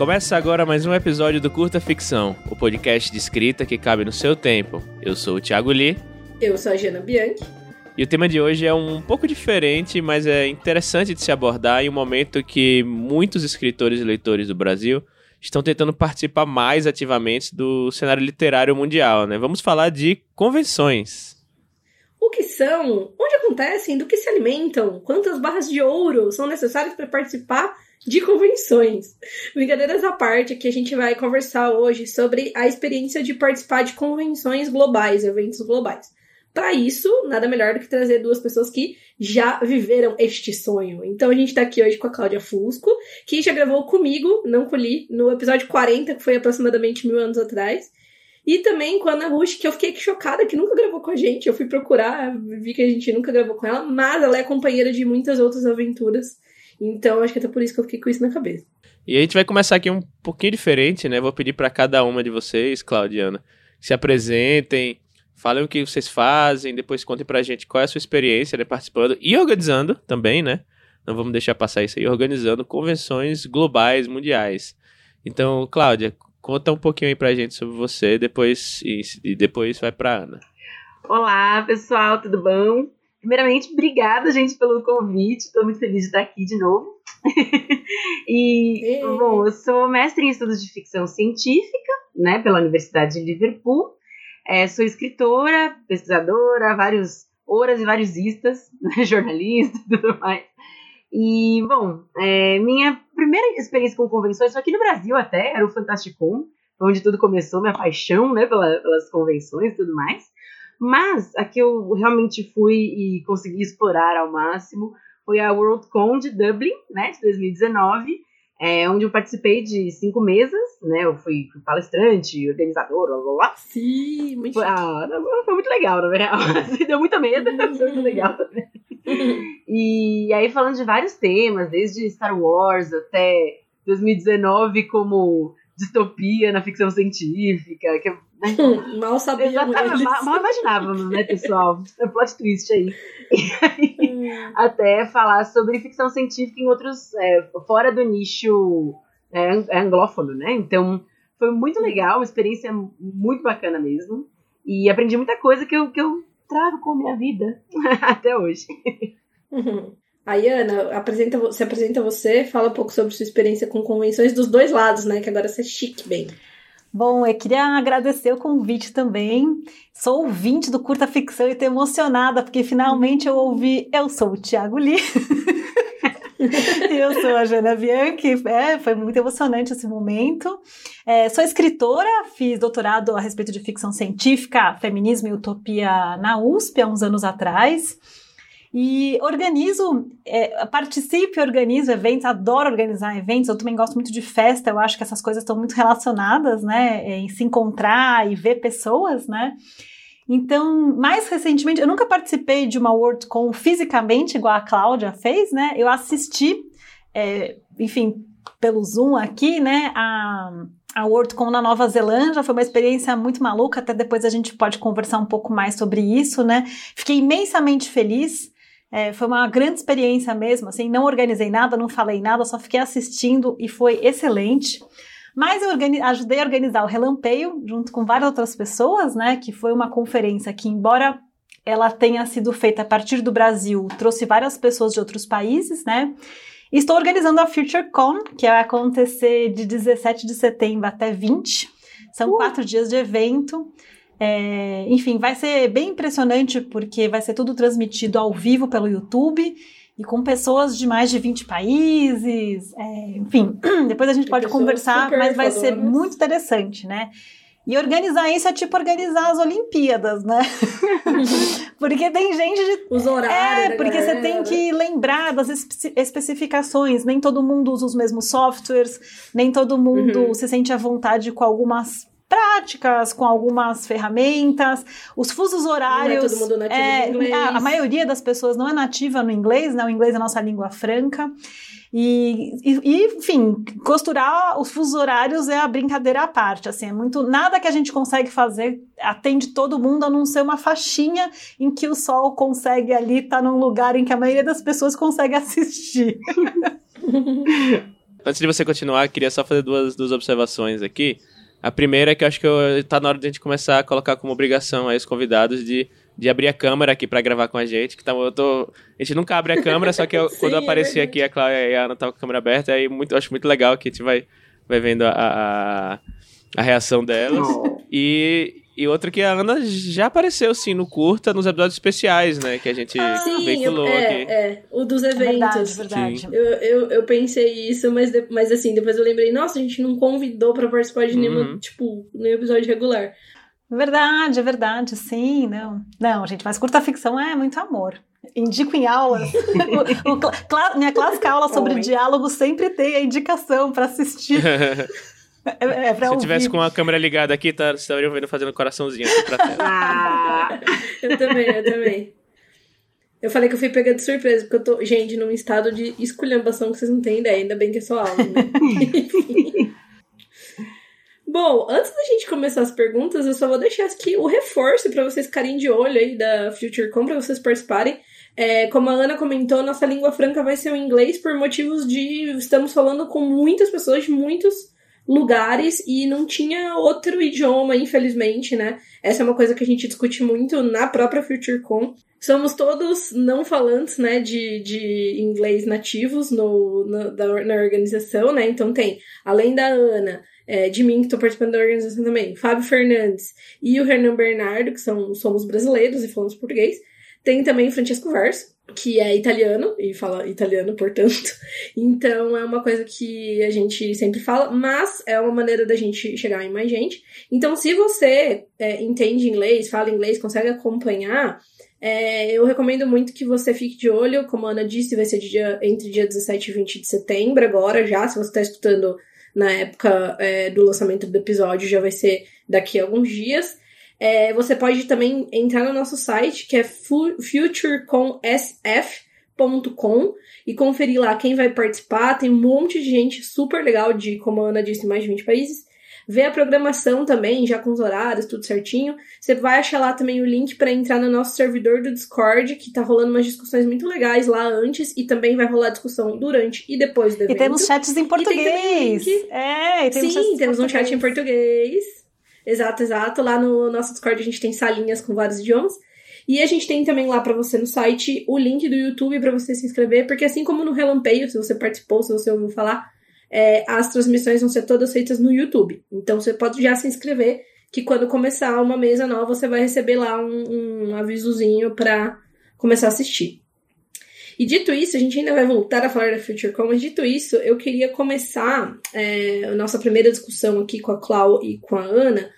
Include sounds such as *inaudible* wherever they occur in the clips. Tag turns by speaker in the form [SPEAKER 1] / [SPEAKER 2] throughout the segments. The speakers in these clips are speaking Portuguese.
[SPEAKER 1] Começa agora mais um episódio do Curta Ficção, o podcast de escrita que cabe no seu tempo. Eu sou o Thiago Lee.
[SPEAKER 2] Eu sou a Jana Bianchi.
[SPEAKER 1] E o tema de hoje é um pouco diferente, mas é interessante de se abordar em um momento que muitos escritores e leitores do Brasil estão tentando participar mais ativamente do cenário literário mundial, né? Vamos falar de convenções.
[SPEAKER 2] O que são? Onde acontecem? Do que se alimentam? Quantas barras de ouro são necessárias para participar de convenções? Brincadeiras à parte, que a gente vai conversar hoje sobre a experiência de participar de convenções globais, eventos globais. Para isso, nada melhor do que trazer duas pessoas que já viveram este sonho. Então a gente tá aqui hoje com a Cláudia Fusco, que já gravou comigo, não colhi, no episódio 40, que foi aproximadamente mil anos atrás. E também com a Ana Rush, que eu fiquei chocada que nunca gravou com a gente. Eu fui procurar, vi que a gente nunca gravou com ela, mas ela é companheira de muitas outras aventuras. Então acho que até por isso que eu fiquei com isso na cabeça.
[SPEAKER 1] E a gente vai começar aqui um pouquinho diferente, né? Vou pedir para cada uma de vocês, Claudiana, que se apresentem, Falem o que vocês fazem, depois contem pra gente qual é a sua experiência né, participando e organizando também, né? Não vamos deixar passar isso aí, organizando convenções globais, mundiais. Então, Cláudia, conta um pouquinho aí pra gente sobre você depois, e, e depois vai pra Ana.
[SPEAKER 3] Olá, pessoal, tudo bom? Primeiramente, obrigada, gente, pelo convite. Estou muito feliz de estar aqui de novo. *laughs* e, bom, eu sou mestre em estudos de ficção científica, né, pela Universidade de Liverpool. É, sou escritora, pesquisadora, vários horas e vários istas, *laughs* né, jornalista e tudo mais. E, bom, é, minha primeira experiência com convenções foi aqui no Brasil até, era o Fantasticon, onde tudo começou, minha paixão né, pela, pelas convenções e tudo mais. Mas a que eu realmente fui e consegui explorar ao máximo foi a WorldCon de Dublin, né, de 2019, é, onde eu participei de cinco mesas, né? Eu fui palestrante, organizador, blá blá blá.
[SPEAKER 2] Sim, muito
[SPEAKER 3] foi, ah, foi muito legal, na verdade. *laughs* *laughs* Deu muita medo, mas foi muito legal *laughs* também. e aí falando de vários temas, desde Star Wars até 2019 como distopia na ficção científica, que
[SPEAKER 2] né? *laughs* mal sabíamos.
[SPEAKER 3] Mal, mal, imaginávamos, né, pessoal? *laughs* É plot twist aí. *laughs* aí até falar sobre ficção científica em outros. É, fora do nicho é, é, anglófono, né? Então foi muito legal, uma experiência muito bacana mesmo. E aprendi muita coisa que eu, que eu trago com a minha vida até hoje.
[SPEAKER 2] Uhum. Aí, Ana, apresenta, se apresenta você, fala um pouco sobre sua experiência com convenções dos dois lados, né? Que agora você é chique bem.
[SPEAKER 4] Bom, eu queria agradecer o convite também. Sou ouvinte do Curta Ficção e estou emocionada, porque finalmente eu ouvi Eu Sou o Thiago Lee. *laughs* eu sou a Jana Bianchi, é, foi muito emocionante esse momento. É, sou escritora, fiz doutorado a respeito de ficção científica, feminismo e utopia na USP há uns anos atrás. E organizo, é, participo e organizo eventos, adoro organizar eventos, eu também gosto muito de festa, eu acho que essas coisas estão muito relacionadas, né, em se encontrar e ver pessoas, né. Então, mais recentemente, eu nunca participei de uma WorldCon fisicamente, igual a Cláudia fez, né, eu assisti, é, enfim, pelo Zoom aqui, né, a, a WorldCon na Nova Zelândia, foi uma experiência muito maluca, até depois a gente pode conversar um pouco mais sobre isso, né, fiquei imensamente feliz, é, foi uma grande experiência mesmo, assim, não organizei nada, não falei nada, só fiquei assistindo e foi excelente. Mas eu ajudei a organizar o Relampeio junto com várias outras pessoas, né? Que foi uma conferência que, embora ela tenha sido feita a partir do Brasil, trouxe várias pessoas de outros países, né? Estou organizando a FutureCon, que vai acontecer de 17 de setembro até 20. São uh. quatro dias de evento. É, enfim, vai ser bem impressionante porque vai ser tudo transmitido ao vivo pelo YouTube e com pessoas de mais de 20 países. É, enfim, *clears throat* depois a gente pode conversar, mas vai ser muito interessante, né? E organizar isso é tipo organizar as Olimpíadas, né? *laughs* porque tem gente de.
[SPEAKER 2] Os horários.
[SPEAKER 4] É, porque você tem que lembrar das especificações. Nem todo mundo usa os mesmos softwares, nem todo mundo uhum. se sente à vontade com algumas práticas, com algumas ferramentas. Os fusos horários.
[SPEAKER 2] Não é todo mundo nativo é, inglês.
[SPEAKER 4] A, a, maioria das pessoas não é nativa no inglês, né? O inglês é a nossa língua franca. E, e, enfim, costurar os fusos horários é a brincadeira à parte, assim, é muito, nada que a gente consegue fazer atende todo mundo, a não ser uma faixinha em que o sol consegue ali estar tá num lugar em que a maioria das pessoas consegue assistir. *laughs*
[SPEAKER 1] Antes de você continuar, queria só fazer duas, duas observações aqui. A primeira é que eu acho que eu, tá na hora de a gente começar a colocar como obrigação aí os convidados de, de abrir a câmera aqui para gravar com a gente. Que tá, eu tô, a gente nunca abre a câmera, só que eu, *laughs*
[SPEAKER 2] Sim,
[SPEAKER 1] quando eu
[SPEAKER 2] é
[SPEAKER 1] apareci
[SPEAKER 2] verdade.
[SPEAKER 1] aqui, a Cláudia e a Ana estavam com a câmera aberta, aí muito, eu acho muito legal que a gente vai, vai vendo a, a, a reação delas. E, e outra que a Ana já apareceu, sim, no curta, nos episódios especiais, né? Que a gente
[SPEAKER 2] Sim, eu,
[SPEAKER 1] veiculou
[SPEAKER 2] é,
[SPEAKER 1] aqui.
[SPEAKER 2] é, o dos
[SPEAKER 4] É verdade,
[SPEAKER 2] eventos.
[SPEAKER 4] verdade.
[SPEAKER 2] Eu, eu, eu pensei isso, mas, de- mas assim, depois eu lembrei, nossa, a gente não convidou pra participar de nenhuma,
[SPEAKER 1] Uhum.
[SPEAKER 2] tipo, nenhum episódio regular.
[SPEAKER 4] Verdade, é verdade, sim, não. Não, gente, mas curta ficção é muito amor. Indico em aulas. *laughs* O- o cla- minha clássica aula sobre
[SPEAKER 3] Oi.
[SPEAKER 4] diálogo sempre tem a indicação para assistir. *laughs* É, é pra
[SPEAKER 1] Se eu tivesse com a câmera ligada aqui, tá, vocês estariam vendo fazendo coraçãozinho aqui pra tela.
[SPEAKER 3] Ah,
[SPEAKER 2] Eu também, eu também. Eu falei que eu fui pegando de surpresa, porque eu tô, gente, num estado de esculhambação que vocês não têm ideia, ainda bem que é só aula, né? *laughs* Bom, antes da gente começar as perguntas, eu só vou deixar aqui o reforço para vocês ficarem de olho aí da FutureCom, para vocês participarem. É, como a Ana comentou, nossa língua franca vai ser o inglês por motivos de estamos falando com muitas pessoas de muitos lugares e não tinha outro idioma, infelizmente, né? Essa é uma coisa que a gente discute muito na própria FutureCon. Somos todos não falantes, né, de, de inglês nativos no, na, da- na organização, né? Então tem, além da Ana, é, de mim, que estou participando da organização também, Fábio Fernandes e o Hernan Bernardo, que são, somos brasileiros e falamos português. Tem também o Francesco Verso, que é italiano e fala italiano, portanto. Então é uma coisa que a gente sempre fala, mas é uma maneira da gente chegar em mais gente. Então, se você é, entende inglês, fala inglês, consegue acompanhar, é, eu recomendo muito que você fique de olho. Como a Ana disse, vai ser dia, entre dia 17 e 20 de setembro, agora já. Se você está escutando na época é, do lançamento do episódio, já vai ser daqui a alguns dias. É, você pode também entrar no nosso site, que é fu- futurecomsf.com e conferir lá quem vai participar. Tem um monte de gente super legal de, como a Ana disse, mais de 20 países. Ver a programação também, já com os horários, tudo certinho. Você vai achar lá também o link para entrar no nosso servidor do Discord, que tá rolando umas discussões muito legais lá antes e também vai rolar discussão durante e depois do evento.
[SPEAKER 4] E temos chats em português.
[SPEAKER 2] link.
[SPEAKER 4] É, e temos chats
[SPEAKER 2] Sim,
[SPEAKER 4] em
[SPEAKER 2] temos um chat em
[SPEAKER 4] português.
[SPEAKER 2] Exato, exato. Lá no nosso Discord a gente tem salinhas com vários idiomas. E a gente tem também lá pra você no site o link do YouTube pra você se inscrever, porque assim como no Relampeio, se você participou, se você ouviu falar, é, as transmissões vão ser todas feitas no YouTube. Então você pode já se inscrever, que quando começar uma mesa nova, você vai receber lá um, um avisozinho pra começar a assistir. E dito isso, a gente ainda vai voltar a falar da FutureCon, mas dito isso, eu queria começar é, a nossa primeira discussão aqui com a Clau e com a Ana,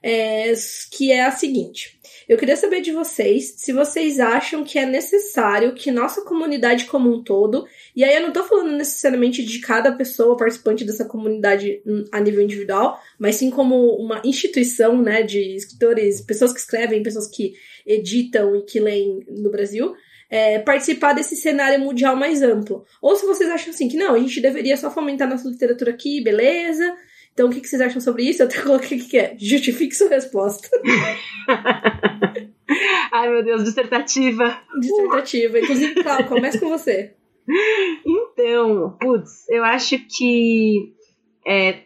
[SPEAKER 2] é, que é a seguinte. Eu queria saber de vocês se vocês acham que é necessário que nossa comunidade como um todo, e aí eu não tô falando necessariamente de cada pessoa participante dessa comunidade a nível individual, mas sim como uma instituição, né, de escritores, pessoas que escrevem, pessoas que editam e que leem no Brasil, é, participar desse cenário mundial mais amplo. Ou se vocês acham assim que não, a gente deveria só fomentar nossa literatura aqui, beleza? Então o que, que vocês acham sobre isso? Eu até *laughs* coloquei o que, que é. Justifique sua resposta. *laughs*
[SPEAKER 3] Ai, meu Deus, dissertativa.
[SPEAKER 2] Dissertativa. Inclusive, Cláudio, começa com você.
[SPEAKER 3] Então, putz, eu acho que. é,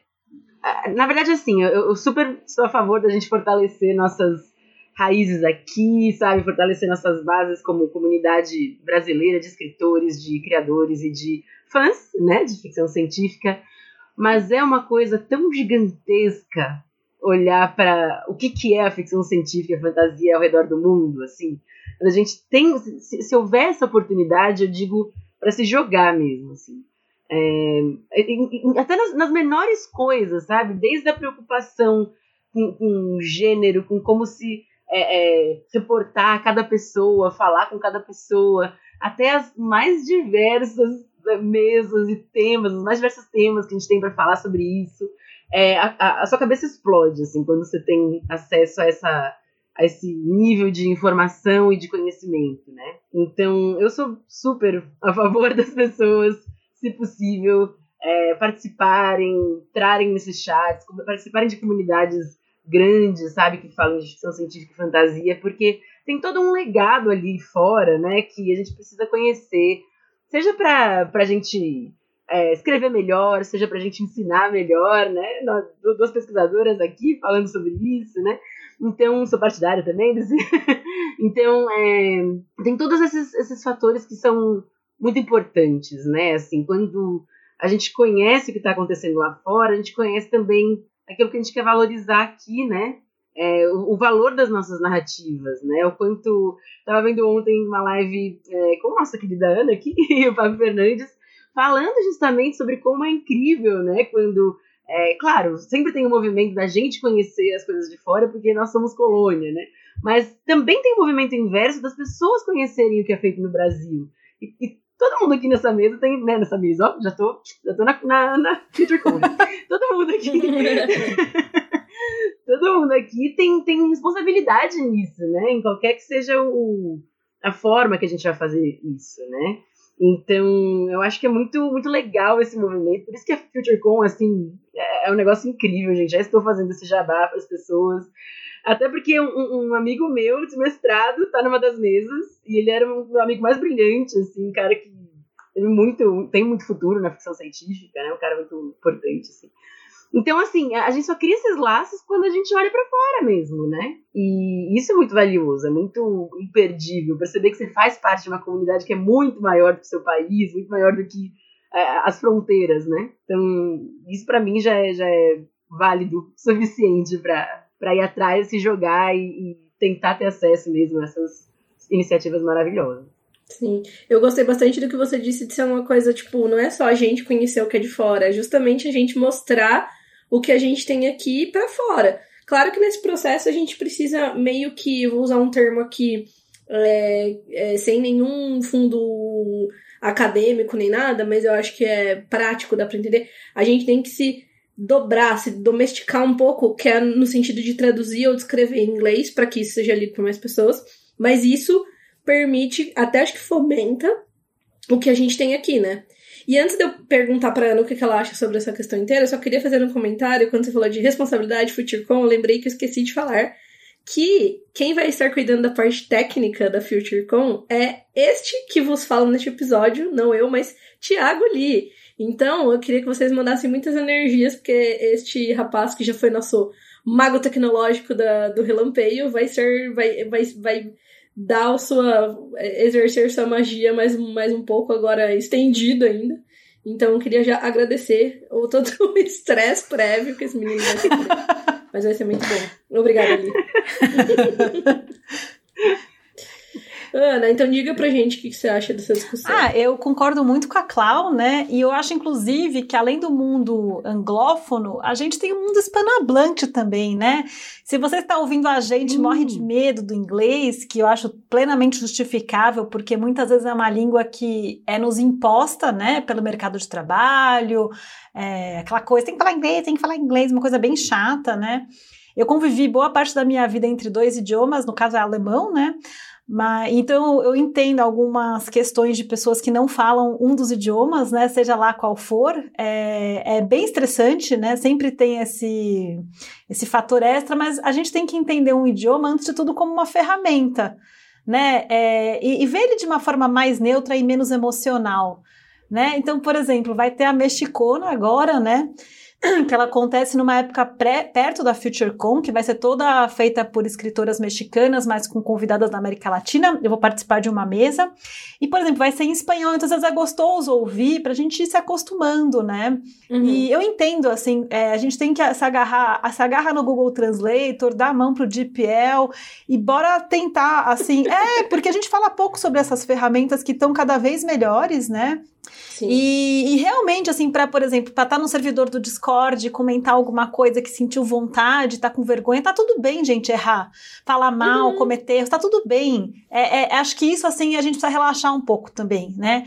[SPEAKER 3] na verdade, assim, eu, eu super sou a favor da gente fortalecer nossas raízes aqui, sabe? Fortalecer nossas bases como comunidade brasileira de escritores, de criadores e de fãs, né? De ficção científica. Mas é uma coisa tão gigantesca olhar para o que, que é a ficção científica a fantasia ao redor do mundo, assim. A gente tem. Se, se houver essa oportunidade, eu digo para se jogar mesmo, assim. É, até nas, nas menores coisas, sabe? Desde a preocupação com, com o gênero, com como se é, é, reportar cada pessoa, falar com cada pessoa, até as mais diversas né, mesas e temas, os mais diversos temas que a gente tem para falar sobre isso. É, a, a- sua cabeça explode, assim, quando você tem acesso a essa a esse nível de informação e de conhecimento, né? Então, eu sou super a favor *laughs* das pessoas, se possível, é, participarem, entrarem nesses chats, participarem de comunidades grandes, sabe, que falam de ficção científica e fantasia, porque tem todo um legado ali fora, né, que a gente precisa conhecer, seja para a gente é, escrever melhor, seja para a gente ensinar melhor, né? Nós, duas pesquisadoras aqui falando sobre isso, né? Então, sou partidária também. *laughs* então, é, tem todos esses, esses fatores que são muito importantes, né? Assim, quando a gente conhece o que está acontecendo lá fora, a gente conhece também aquilo que a gente quer valorizar aqui, né? É, o, o, valor das nossas narrativas, né? O quanto. Estava vendo ontem uma live é, com a nossa querida Ana aqui *laughs* e o Fábio Fernandes, falando justamente sobre como é incrível, né? Quando. É, claro, sempre tem o um movimento da gente conhecer as coisas de fora, porque nós somos colônia, né? Mas também tem o um movimento inverso das pessoas conhecerem o que é feito no Brasil. E, e todo mundo aqui nessa mesa tem, né, nessa mesa, ó, já tô, já tô na, na, na FutureCon, né? *laughs* todo mundo aqui *laughs* todo mundo aqui tem, tem responsabilidade nisso, né? Em qualquer que seja o, a forma que a gente vai fazer isso, né? Então, eu acho que é muito, muito legal esse movimento. Por isso que a FutureCon, assim, é, é um negócio incrível, gente. Já estou fazendo esse jabá para as pessoas. Até porque um, um, amigo meu de mestrado tá numa das mesas e ele era um amigo mais brilhante, assim, um cara que tem muito, tem muito futuro na ficção científica, né? Um cara muito importante, assim. Então, assim, a gente só cria esses laços quando a gente olha para fora mesmo, né? E isso é muito valioso, é muito imperdível. Perceber que você faz parte de uma comunidade que é muito maior do que o seu país, muito maior do que é, as fronteiras, né? Então, isso para mim já é, já é válido suficiente para ir atrás, se jogar e, e tentar ter acesso mesmo a essas iniciativas maravilhosas.
[SPEAKER 2] Sim, eu gostei bastante do que você disse de ser uma coisa, tipo, não é só a gente conhecer o que é de fora, é justamente a gente mostrar o que a gente tem aqui para fora. Claro que nesse processo a gente precisa meio que, vou usar um termo aqui, é, é, sem nenhum fundo acadêmico nem nada, mas eu acho que é prático, dá pra entender. A gente tem que se dobrar, se domesticar um pouco, que é no sentido de traduzir ou descrever em inglês, para que isso seja lido por mais pessoas, mas isso permite, até acho que fomenta o que a gente tem aqui, né? E antes de eu perguntar pra Ana o que ela acha sobre essa questão inteira, eu só queria fazer um comentário. Quando você falou de responsabilidade FutureCon, eu lembrei que eu esqueci de falar que quem vai estar cuidando da parte técnica da FutureCon é este que vos fala neste episódio, não eu, mas Thiago Lee. Então, eu queria que vocês mandassem muitas energias, porque este rapaz que já foi nosso mago tecnológico da, do relampeio vai ser. vai, vai, vai dar sua. É, exercer sua magia mais, mais um pouco, agora estendido ainda. Então eu queria já agradecer o *laughs* todo o estresse prévio que esse menino vai ter. *laughs* Mas vai ser muito bom. Obrigada, Ali. *laughs* Ana, então diga pra gente o que você acha dessa discussão.
[SPEAKER 4] Ah, eu concordo muito com a Clau, né? E eu acho, inclusive, que além do mundo anglófono, a gente tem o um mundo hispanohablante também, né? Se você está ouvindo a gente, hum. morre de medo do inglês, que eu acho plenamente justificável, porque muitas vezes é uma língua que é nos imposta, né, pelo mercado de trabalho, é, aquela coisa, tem que falar inglês, tem que falar inglês, uma coisa bem chata, né? Eu convivi boa parte da minha vida entre dois idiomas, no caso é alemão, né? Mas, então eu entendo algumas questões de pessoas que não falam um dos idiomas, né? Seja lá qual for, é, é bem estressante, né? Sempre tem esse, esse fator extra, mas a gente tem que entender um idioma antes de tudo como uma ferramenta, né? É, e, e ver ele de uma forma mais neutra e menos emocional, né? Então, por exemplo, vai ter a mexicona agora, né? *clears throat* que ela acontece numa época pré, perto da FutureCon, que vai ser toda feita por escritoras mexicanas, mas com convidadas da América Latina. Eu vou participar de uma mesa. E, por exemplo, vai ser em espanhol, então às vezes é gostoso ouvir para a gente ir se acostumando, né? Uhum. E eu entendo, assim, é, a gente tem que se agarrar, se agarra no Google Translator, dá a mão pro DeepL e bora tentar, assim, é, porque a gente fala pouco sobre essas ferramentas que estão cada vez melhores, né? E, e, realmente, assim, para, por exemplo, para estar tá no servidor do Discord, comentar alguma coisa que sentiu vontade, tá com vergonha, tá tudo bem, gente, errar. Falar mal, uhum. cometer erros, tá tudo bem. É, é, acho que isso, assim, a gente precisa relaxar um pouco também, né?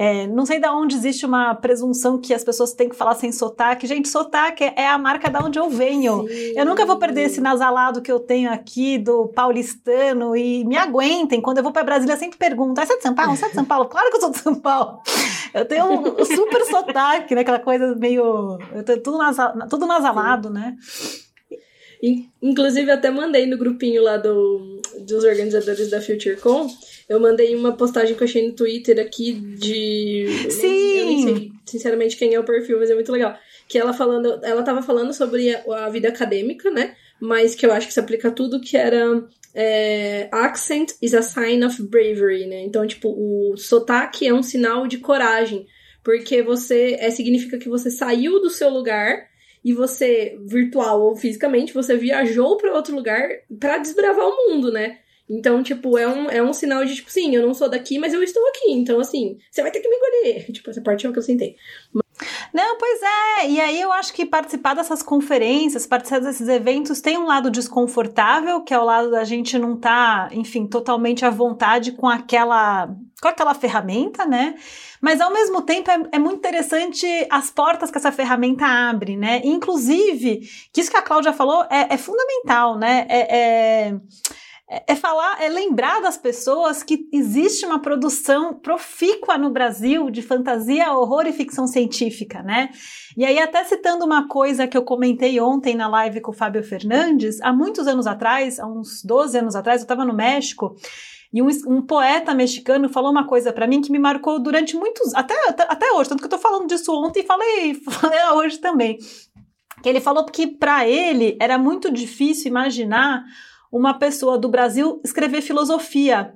[SPEAKER 4] É, não sei de onde existe uma presunção que as pessoas têm que falar sem sotaque. Gente, sotaque é a marca da onde eu venho. Sim. Eu nunca vou perder esse nasalado que eu tenho aqui do paulistano e me aguentem. Quando eu vou para Brasília, sempre pergunto: ah, você é de São Paulo? Você é de São Paulo? Claro que eu sou de São Paulo. Eu tenho um super sotaque, né? Aquela coisa meio. Eu tenho tudo, nasal, tudo nasalado, Sim. né?
[SPEAKER 2] Inclusive, até mandei no grupinho lá do, dos organizadores da FutureCon, eu mandei uma postagem que eu achei no Twitter aqui de.
[SPEAKER 4] Sim!
[SPEAKER 2] Eu nem sei, sinceramente, quem é o perfil, mas é muito legal. Que ela falando. Ela tava falando sobre a, a vida acadêmica, né? Mas que eu acho que se aplica a tudo, que era. É, accent is a sign of bravery, né? Então, tipo, o sotaque é um sinal de coragem. Porque você. É, significa que você saiu do seu lugar e você, virtual ou fisicamente, você viajou para outro lugar para desbravar o mundo, né? Então, tipo, é um, é um sinal de, tipo, sim, eu não sou daqui, mas eu estou aqui. Então, assim, você vai ter que me engolir. *laughs* Tipo, essa parte é o que eu sentei.
[SPEAKER 4] Não, pois é. E aí eu acho que participar dessas conferências, participar desses eventos tem um lado desconfortável, que é o lado da gente não estar, tá, enfim, totalmente à vontade com aquela com aquela ferramenta, né? Mas ao mesmo tempo é, é, muito interessante as portas que essa ferramenta abre, né? Inclusive, que isso que a Cláudia falou é, é fundamental, né? É, é, é, falar, é lembrar das pessoas que existe uma produção profícua no Brasil de fantasia, horror e ficção científica, né? E aí, até citando uma coisa que eu comentei ontem na live com o Fábio Fernandes, há muitos anos atrás, há uns 12 anos atrás, eu estava no México. E um, um, poeta mexicano falou uma coisa para mim que me marcou durante muitos. Até, até, hoje, tanto que eu tô falando disso ontem e falei, *laughs* falei hoje também. Que ele falou que para ele era muito difícil imaginar uma pessoa do Brasil escrever filosofia.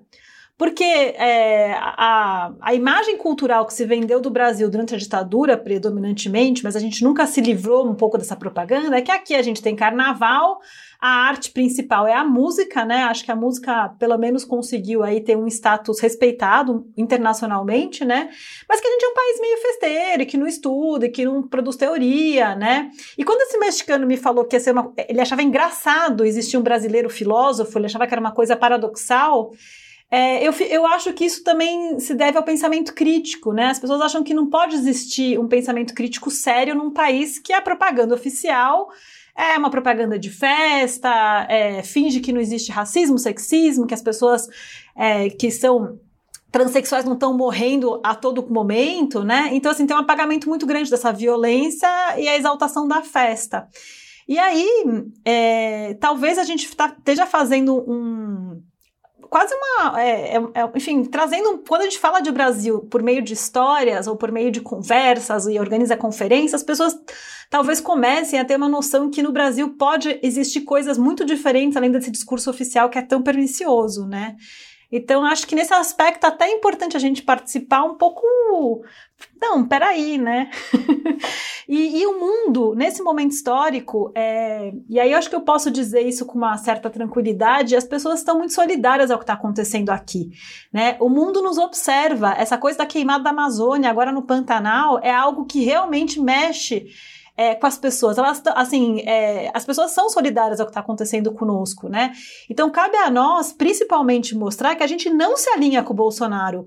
[SPEAKER 4] Porque é, a, a imagem cultural que se vendeu do Brasil durante a ditadura, predominantemente, mas a gente nunca se livrou um pouco dessa propaganda, é que aqui a gente tem carnaval, a arte principal é a música, né? Acho que a música, pelo menos, conseguiu aí ter um status respeitado internacionalmente, né? Mas que a gente é um país meio festeiro, e que não estuda, e que não produz teoria, né? E quando esse mexicano me falou que ia ser uma. Ele achava engraçado existir um brasileiro filósofo, ele achava que era uma coisa paradoxal. É, eu, eu acho que isso também se deve ao pensamento crítico, né? As pessoas acham que não pode existir um pensamento crítico sério num país que a propaganda oficial é uma propaganda de festa, é, finge que não existe racismo, sexismo, que as pessoas é, que são transexuais não estão morrendo a todo momento, né? Então, assim, tem um apagamento muito grande dessa violência e a exaltação da festa. E aí, é, talvez a gente tá, esteja fazendo um, quase uma. É, é, é, enfim, trazendo. Quando a gente fala de Brasil por meio de histórias ou por meio de conversas e organiza conferências, as pessoas talvez comecem a ter uma noção que no Brasil pode existir coisas muito diferentes além desse discurso oficial que é tão pernicioso, né? Então, acho que nesse aspecto até é importante a gente participar um pouco. Não, peraí, né? *laughs* e, e, o mundo, nesse momento histórico, é... e aí eu acho que eu posso dizer isso com uma certa tranquilidade, as pessoas estão muito solidárias ao que está acontecendo aqui. Né? O mundo nos observa. Essa coisa da queimada da Amazônia, agora no Pantanal, é algo que realmente mexe é, com as pessoas. Elas, assim, é, as pessoas são solidárias ao que está acontecendo conosco, né? Então cabe a nós, principalmente, mostrar que a gente não se alinha com o Bolsonaro.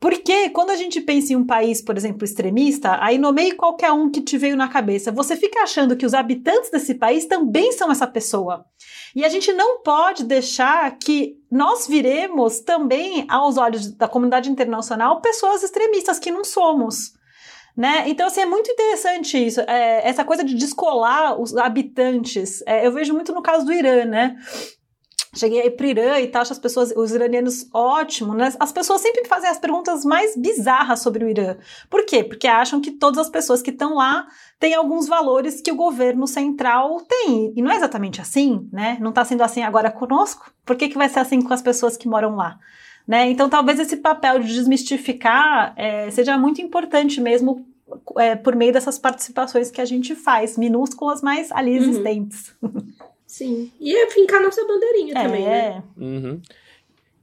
[SPEAKER 4] Porque quando a gente pensa em um país, por exemplo, extremista, aí nomeie qualquer um que te veio na cabeça, você fica achando que os habitantes desse país também são essa pessoa. E a gente não pode deixar que nós viremos também, aos olhos da comunidade internacional, pessoas extremistas que não somos. Né? Então, assim, é muito interessante isso. É, essa coisa de descolar os habitantes. É, eu vejo muito no caso do Irã, né? Cheguei aí pro Irã e tal, acho as pessoas, os iranianos ótimo, né? As pessoas sempre fazem as perguntas mais bizarras sobre o Irã. Por quê? Porque acham que todas as pessoas que estão lá têm alguns valores que o governo central tem. E não é exatamente assim, né? Não está sendo assim agora conosco. Por que, que vai ser assim com as pessoas que moram lá? Né? Então, talvez esse papel de desmistificar é, seja muito importante mesmo é, por meio dessas participações que a gente faz, minúsculas, mas ali uhum. existentes.
[SPEAKER 2] Sim. E é fincar nossa bandeirinha é. também, né?
[SPEAKER 1] Uhum.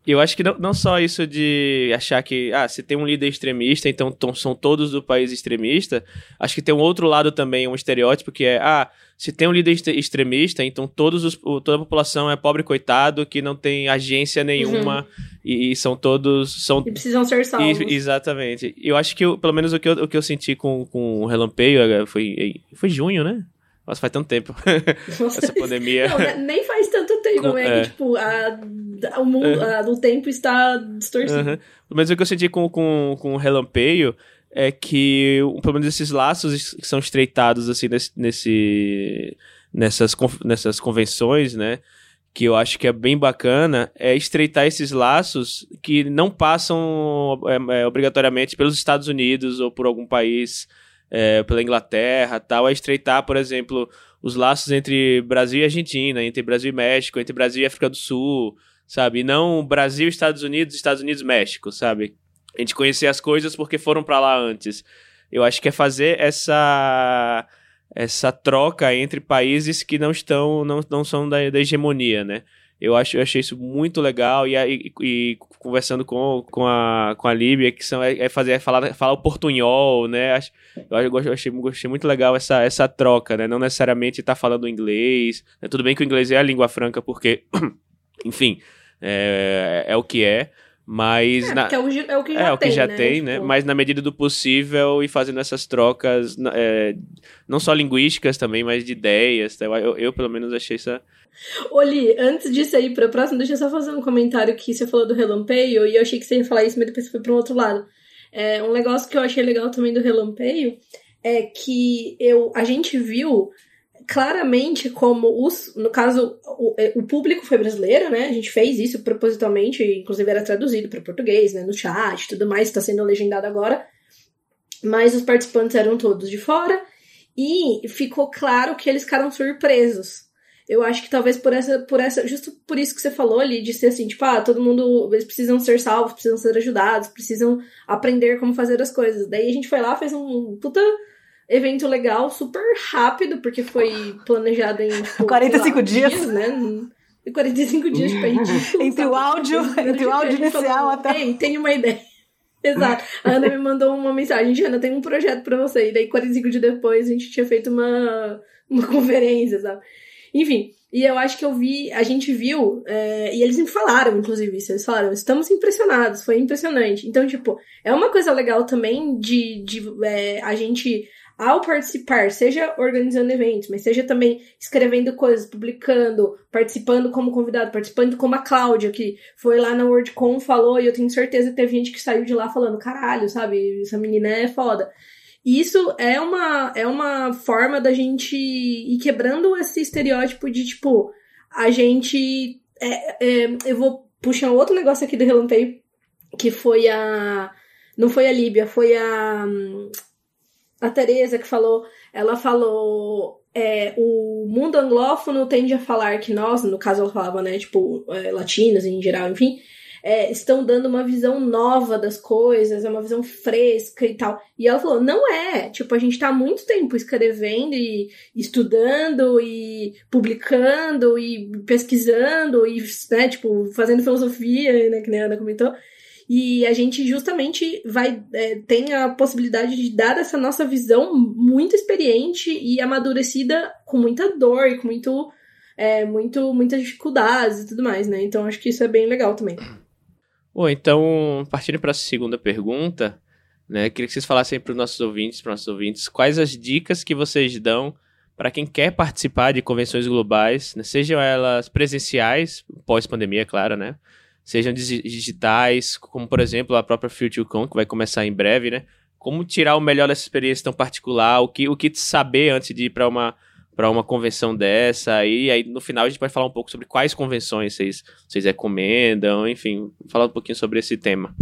[SPEAKER 1] Eu acho que não, não só isso de achar que, ah, se tem um líder extremista, então são todos do país extremista. Acho que tem um outro lado também, um estereótipo, que é, ah, se tem um líder extremista, então todos os, toda a população é pobre coitado, que não tem agência nenhuma uhum. e, e, são todos. São,
[SPEAKER 2] e precisam ser salvos.
[SPEAKER 1] E, exatamente. Eu acho que, eu, pelo menos o que eu, o que eu senti com, com o Relampeio eh, foi, foi junho, né? Nossa, faz tanto tempo. *laughs* Essa pandemia.
[SPEAKER 2] Não, né, nem faz tanto tempo, Com, é, é, que, tipo, a, o, mundo, uhum. a, o tempo está distorcido. Uhum.
[SPEAKER 1] Mas o que eu senti com, com, com o relampeio é que, pelo menos esses laços que são estreitados, assim, nesse, nesse nessas, nessas convenções, né? que eu acho que é bem bacana é estreitar esses laços que não passam é, é, obrigatoriamente pelos Estados Unidos ou por algum país, é, pela Inglaterra, tal, é estreitar, por exemplo, os laços entre Brasil e Argentina, entre Brasil e México, entre Brasil e África do Sul, sabe? E não Brasil, Estados Unidos, Estados Unidos, México, sabe? A gente conhecer as coisas porque foram para lá antes. Eu acho que é fazer essa essa troca entre países que não estão, não, não são da, da hegemonia, né? Eu, acho, eu achei isso muito legal e, e, e, conversando com, com, a, com a Líbia, que são, é, é fazer, é falar, falar o portunhol, né? Eu, eu achei, achei muito legal essa, essa troca, né? Não necessariamente estar tá falando inglês. Né? Tudo bem que o inglês é a língua franca, porque, *clears throat* enfim, é, é o que é. Mas.
[SPEAKER 2] É,
[SPEAKER 1] na...
[SPEAKER 2] é, o, é, o, que já
[SPEAKER 1] é,
[SPEAKER 2] tem.
[SPEAKER 1] o que já
[SPEAKER 2] né?
[SPEAKER 1] tem, né? Tipo... Mas na medida do possível e fazendo essas trocas, é, não só linguísticas também, mas de ideias. Tá? Eu, eu, pelo menos, achei isso.
[SPEAKER 2] Oli, antes disso aí pra próxima, deixa eu só fazer um comentário que você falou do relampeio, e eu achei que você ia falar isso, mas depois você foi para um outro lado. É, um negócio que eu achei legal também do relampeio é que eu, a gente viu claramente como os, no caso, o, é, o, público foi brasileiro, né? A gente fez isso propositalmente, inclusive era traduzido para português, né? No chat, tudo mais, está sendo legendado agora. Mas os participantes eram todos de fora e ficou claro que eles ficaram surpresos. Eu acho que talvez por essa, por essa, justo por isso que você falou ali, de ser assim, tipo, ah, todo mundo, eles precisam ser salvos, precisam ser ajudados, precisam aprender como fazer as coisas. Daí a gente foi lá, fez um puta evento legal, super rápido, porque foi planejado em tipo,
[SPEAKER 4] 45 lá, dias. dias,
[SPEAKER 2] né? Em 45 dias, tipo, a gente.
[SPEAKER 4] entre o áudio, entre o áudio inicial até.
[SPEAKER 2] Ei, tem uma ideia. *laughs* Exato. A Ana me mandou uma mensagem, Ana, tem um projeto para você. E daí, 45 dias depois, a gente tinha feito uma, uma *laughs* conferência, sabe? Enfim, e eu acho que eu vi, a gente viu, é, e eles me falaram, inclusive, isso, eles falaram, estamos impressionados, foi impressionante. Então, tipo, é uma coisa legal também de, de é, a gente ao participar, seja organizando eventos, mas seja também escrevendo coisas, publicando, participando como convidado, participando como a Cláudia, que foi lá na WordCon, falou, e eu tenho certeza que teve gente que saiu de lá falando, caralho, sabe, essa menina é foda. Isso é uma, é uma forma da gente ir quebrando esse estereótipo de, tipo, a gente. É, é, eu vou puxar outro negócio aqui do Relampeio, que foi a. Não foi a Líbia, foi a a Teresa que falou, ela falou, é, o mundo anglófono tende a falar que nós, no caso ela falava, né, tipo, é, latinos em geral, enfim, é, estão dando uma visão nova das coisas, é uma visão fresca e tal. E ela falou, não é, tipo, a gente tá há muito tempo escrevendo e estudando e publicando e pesquisando e, né, tipo, fazendo filosofia, né, que nem a Ana comentou. E a gente justamente vai é, tem a possibilidade de dar essa nossa visão muito experiente e amadurecida com muita dor e com muito, é, muito muitas dificuldades e tudo mais, né? Então acho que isso é bem legal também.
[SPEAKER 1] Bom, então, partindo para a segunda pergunta, né? Queria que vocês falassem para os nossos ouvintes, para nossos ouvintes, quais as dicas que vocês dão para quem quer participar de convenções globais, né, sejam elas presenciais, pós-pandemia, claro, né? Sejam digitais, como por exemplo a própria FutureCon, que vai começar em breve, né? Como tirar o melhor dessa experiência tão particular, o que, o que saber antes de ir para uma para uma convenção dessa, e aí no final a gente vai falar um pouco sobre quais convenções vocês, vocês recomendam, enfim, falar um pouquinho sobre esse tema.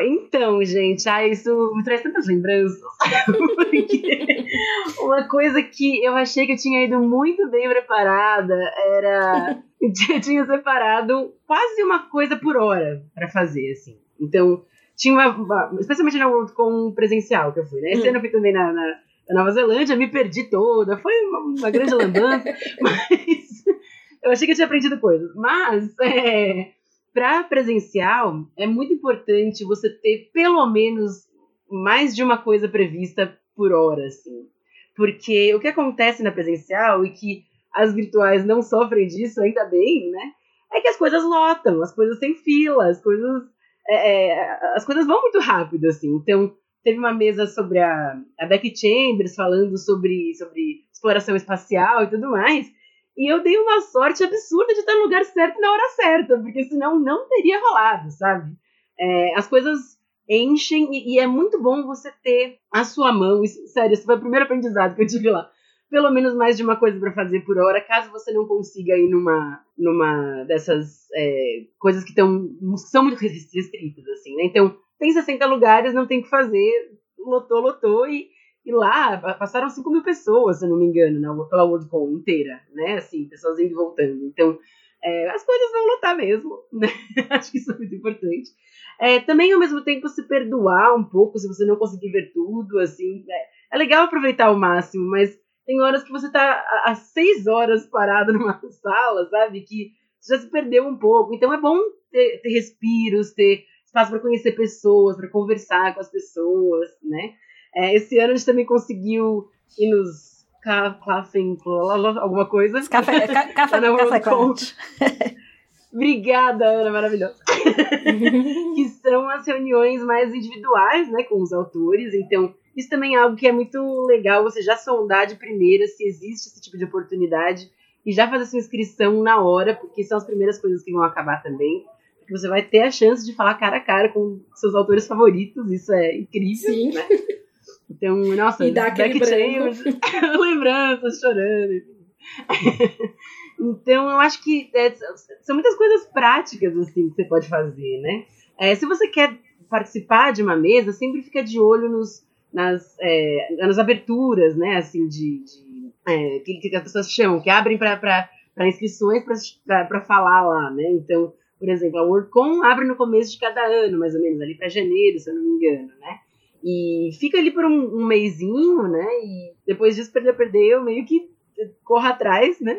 [SPEAKER 3] Então, gente, ah, isso me traz tantas lembranças. *laughs* uma coisa que eu achei que eu tinha ido muito bem preparada era. Eu tinha separado quase uma coisa por hora para fazer, assim. Então, tinha uma. uma especialmente no, com presencial que eu fui, né? Esse hum. ano eu fui também na, na, na, Nova Zelândia, me perdi toda, foi uma, uma grande lambança, *laughs* mas eu achei que eu tinha aprendido coisas. Mas, é para presencial, é muito importante você ter pelo menos mais de uma coisa prevista por hora, assim. Porque o que acontece na presencial e que as virtuais não sofrem disso, ainda bem, né? É que as coisas lotam, as coisas têm fila, as coisas. É, é, as coisas vão muito rápido, assim. Então, teve uma mesa sobre a, a Becky Chambers falando sobre, sobre exploração espacial e tudo mais. E eu dei uma sorte absurda de estar no lugar certo na hora certa, porque senão não teria rolado, sabe? É, as coisas enchem e, e, é muito bom você ter a sua mão. Sério, esse foi o primeiro aprendizado que eu tive lá. pelo menos mais de uma coisa para fazer por hora, caso você não consiga ir numa, numa dessas é, coisas que, tão, são muito restritas, assim, né? Então, tem 60 lugares, não tem o que fazer, lotou, lotou, e, e lá passaram 5 mil pessoas, se eu não me engano, na, pela WorldCon inteira, né? Assim, pessoas indo e voltando. Então, é, as coisas vão lotar mesmo, *laughs* né? Acho que isso é muito importante. É, também, ao mesmo tempo, se perdoar um pouco se você não conseguir ver tudo, assim. É, é legal aproveitar ao máximo, mas tem horas que você tá há seis horas parado *laughs* numa sala, sabe? Que já se perdeu um pouco. Então é bom ter, ter respiros, ter espaço para conhecer pessoas, para conversar com as pessoas, né? É, esse ano a gente também conseguiu ir nos Café, alguma coisa. *laughs*
[SPEAKER 4] Café, ca, café, café, café
[SPEAKER 3] Obrigada, Ana, maravilhosa. *laughs* que são as reuniões mais individuais, né, com os autores. Então, isso também é algo que é muito legal você já sondar de primeira se existe esse tipo de oportunidade e já fazer sua inscrição na hora, porque são as primeiras coisas que vão acabar também. Porque você vai ter a chance de falar cara a cara com seus autores favoritos, isso é incrível, Sim. né? *laughs* Então, nossa,
[SPEAKER 2] e dá aquele *laughs*
[SPEAKER 3] lembranças, chorando. *laughs* então, eu acho que é, são muitas coisas práticas assim que você pode fazer, né? É, se você quer participar de uma mesa, sempre fica de olho nos, nas, é, nas aberturas, né, assim, de, de é, que, que, as pessoas chamam, que abrem para inscrições para falar lá, né, então, por exemplo, a WorldCon abre no começo de cada ano, mais ou menos, ali para janeiro, se eu não me engano, né, e fica ali por um, um mêsinho, né, e depois disso, perder, perder, eu meio que corro atrás, né,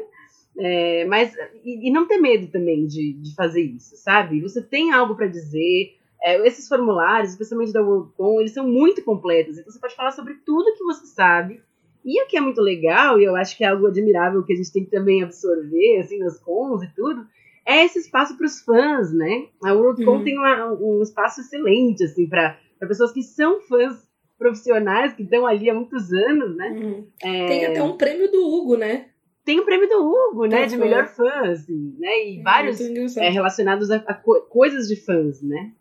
[SPEAKER 3] é, mas, e, e, não ter medo também de, de fazer isso, sabe? Você tem algo para dizer, é, esses formulários, especialmente da WorldCon, eles são muito completos. Então você pode falar sobre tudo que você sabe. E o que é muito legal, e eu acho que é algo admirável que a gente tem que também absorver, assim, nas cons e tudo, é esse espaço para os fãs, né? A WorldCon uhum. tem uma, um espaço excelente, assim, para pessoas que são fãs profissionais, que estão ali há muitos anos, né?
[SPEAKER 2] Uhum. É... Tem até um prêmio do Hugo, né?
[SPEAKER 3] tem o prêmio do Hugo, né? de melhor fã, assim, né? E é, vários é, relacionados a, a co coisas de fãs, né?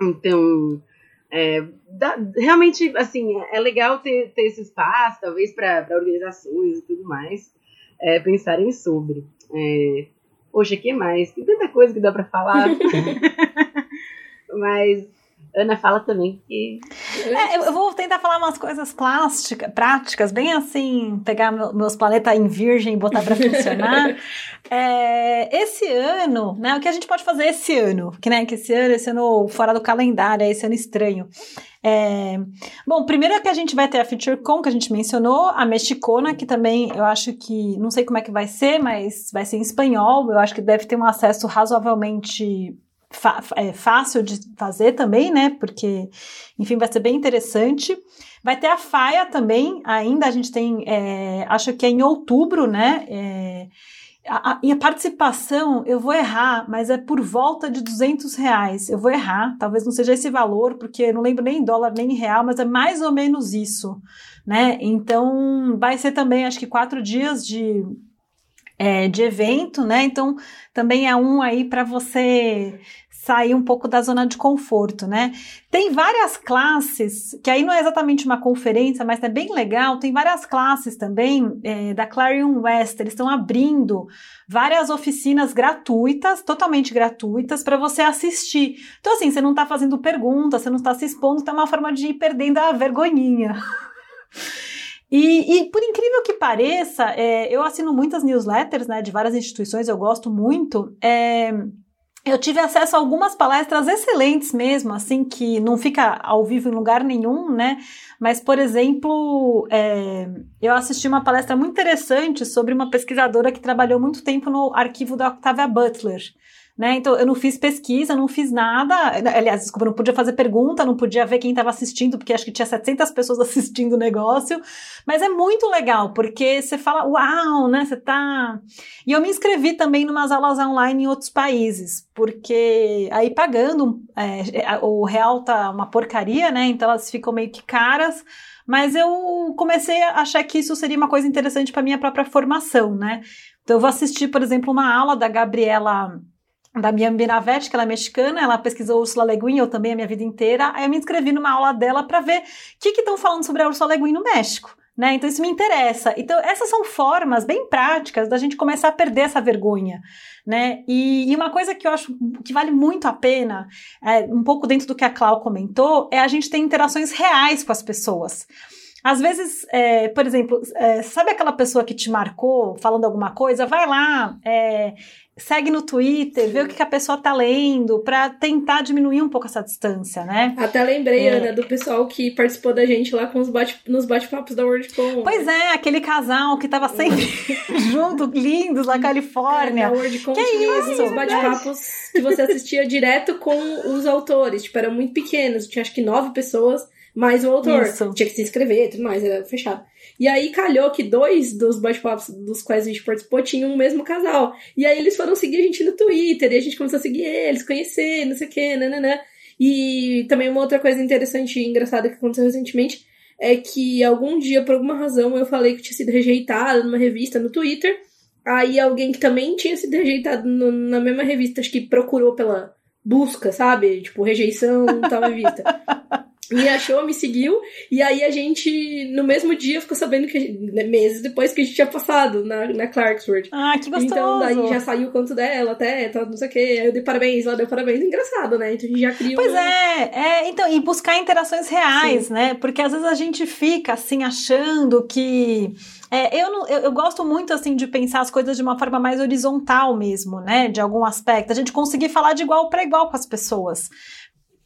[SPEAKER 3] Então, é, dá, realmente, assim, é legal ter, ter esse espaço, talvez para organizações e tudo mais, é, pensarem sobre. É, poxa, que mais? Tem tanta coisa que dá para falar. *laughs* *laughs* Mas Ana fala também que.
[SPEAKER 4] É, eu vou tentar falar umas coisas plásticas, práticas, bem assim, pegar meus planetas em virgem e botar para funcionar. *laughs* é, esse ano, né? O que a gente pode fazer esse ano? Que, né, que esse ano, esse ano fora do calendário, esse ano estranho. É, bom, primeiro é que a gente vai ter a FeatureCon, que a gente mencionou, a Mexicona, que também eu acho que, não sei como é que vai ser, mas vai ser em espanhol, eu acho que deve ter um acesso razoavelmente é fácil de fazer também, né? Porque, enfim, vai ser bem interessante. Vai ter a FAIA também, ainda a gente tem, é, acho que é em outubro, né? É, a, a, e a participação, eu vou errar, mas é por volta de 200 reais. Eu vou errar, talvez não seja esse valor, porque não lembro nem em dólar nem em real, mas é mais ou menos isso, né? Então, vai ser também, acho que quatro dias de é, de evento, né? Então também é um aí para você sair um pouco da zona de conforto, né? Tem várias classes, que aí não é exatamente uma conferência, mas é bem legal. Tem várias classes também é, da Clarion West. Eles estão abrindo várias oficinas gratuitas, totalmente gratuitas, para você assistir. Então, assim, você não está fazendo pergunta, você não está se expondo, tem uma forma de ir perdendo a vergonhinha. E, e, por incrível que pareça, é, eu assino muitas newsletters né, de várias instituições, eu gosto muito. É, eu tive acesso a algumas palestras excelentes mesmo, assim, que não fica ao vivo em lugar nenhum, né? Mas, por exemplo, é, eu assisti uma palestra muito interessante sobre uma pesquisadora que trabalhou muito tempo no arquivo da Octavia Butler. Né? Então, eu não fiz pesquisa, não fiz nada. Aliás, desculpa, não podia fazer pergunta, não podia ver quem estava assistindo, porque acho que tinha 700 pessoas *laughs* assistindo o negócio. Mas é muito legal, porque você fala, uau, né? Você tá. E eu me inscrevi também em umas aulas online em outros países, porque aí pagando, é, o real tá uma porcaria, né? Então elas ficam meio que caras. Mas eu comecei a achar que isso seria uma coisa interessante para minha própria formação, né? Então eu vou assistir, por exemplo, uma aula da Gabriela da minha Binavet, que ela é mexicana, ela pesquisou Ursula Le Guin, eu também a minha vida inteira. Aí eu me inscrevi numa aula dela para ver o que estão falando sobre a Ursula Le Guin no México. Né? Então isso me interessa. Então essas são formas bem práticas da gente começar a perder essa vergonha, né? E, e uma coisa que eu acho que vale muito a pena, é, um pouco dentro do que a Clau comentou, é a gente ter interações reais com as pessoas. Às vezes, é, por exemplo, é, sabe aquela pessoa que te marcou falando alguma coisa? Vai lá, é, segue no Twitter, vê o que, que a pessoa tá lendo, para tentar diminuir um pouco essa distância, né?
[SPEAKER 2] Até lembrei, é. Ana, do pessoal que participou da gente lá com os bate, nos bate-papos da WorldCon.
[SPEAKER 4] Pois é, aquele casal que tava sempre *laughs* *laughs* junto, lindos na Califórnia. É, na
[SPEAKER 2] WorldCon que tinha isso? os bate-papos que você assistia direto com os autores, tipo, eram muito pequenos, tinha acho que nove pessoas mais o autor. Isso. Tinha que se inscrever e tudo mais, era fechado. E aí calhou que dois dos bate-papos dos quais a gente participou tinham o mesmo casal. E aí eles foram seguir a gente no Twitter, e a gente começou a seguir eles, conhecer, não sei o que, nananã. E também uma outra coisa interessante e engraçada que aconteceu recentemente é que algum dia, por alguma razão, eu falei que tinha sido rejeitada numa revista no Twitter. Aí alguém que também tinha sido rejeitado no, na mesma revista, acho que procurou pela busca, sabe? Tipo, rejeição, tal revista. *laughs* me achou, me seguiu, e aí a gente, no mesmo dia, ficou sabendo que, né, meses depois que a gente tinha passado na, na Clarksworth.
[SPEAKER 4] Ah, que gostoso!
[SPEAKER 2] Então, daí já saiu o conto dela até, tá, não sei o que, aí eu dei parabéns, ela deu parabéns, engraçado, né? Então a gente já criou...
[SPEAKER 4] Pois é, é, então, e buscar interações reais, Sim. né? Porque às vezes a gente fica, assim, achando que... É, eu, não, eu, eu, gosto muito, assim, de pensar as coisas de uma forma mais horizontal mesmo, né? De algum aspecto. A gente conseguir falar de igual para igual com as pessoas.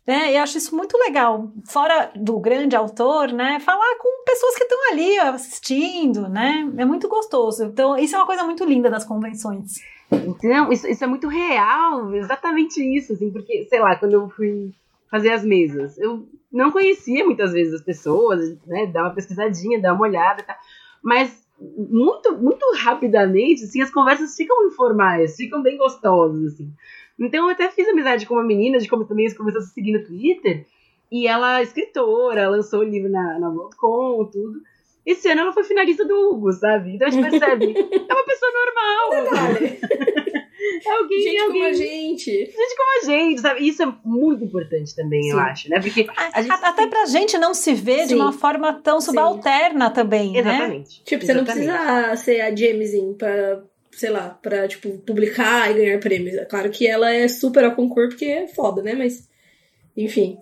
[SPEAKER 4] Né? E acho isso muito legal. Fora do grande autor, né? Falar com pessoas que estão ali assistindo, né? É muito gostoso. Então, isso é uma coisa muito linda das convenções.
[SPEAKER 3] Então, isso, isso é muito real, exatamente isso, assim, porque, sei lá, quando eu fui fazer as mesas, eu não conhecia muitas vezes as pessoas, né? Dar uma pesquisadinha, dar uma olhada, tá? mas muito, muito rapidamente, assim, as conversas ficam informais, ficam bem gostosas, assim. Então eu até fiz amizade com uma menina, de como também começou a se seguir no Twitter, e ela é escritora, lançou o livro na, na Worldcom, tudo. Esse ano ela foi finalista do Hugo, sabe? Então a gente percebe, é uma pessoa normal. *laughs*
[SPEAKER 2] é *laughs* alguém, gente alguém, como a gente.
[SPEAKER 3] Gente como a gente, sabe? Isso é muito importante também, Sim. eu acho, né? Porque
[SPEAKER 4] a gente Até pra gente não se ver Sim. de uma forma tão subalterna Sim. também, né?
[SPEAKER 3] Exatamente.
[SPEAKER 2] Tipo,
[SPEAKER 3] você
[SPEAKER 2] Exatamente. não precisa ser a Jamesin pra sei lá, pra, tipo, publicar e ganhar prêmios. É claro que ela é super ao concurso porque é foda, né? Mas, enfim.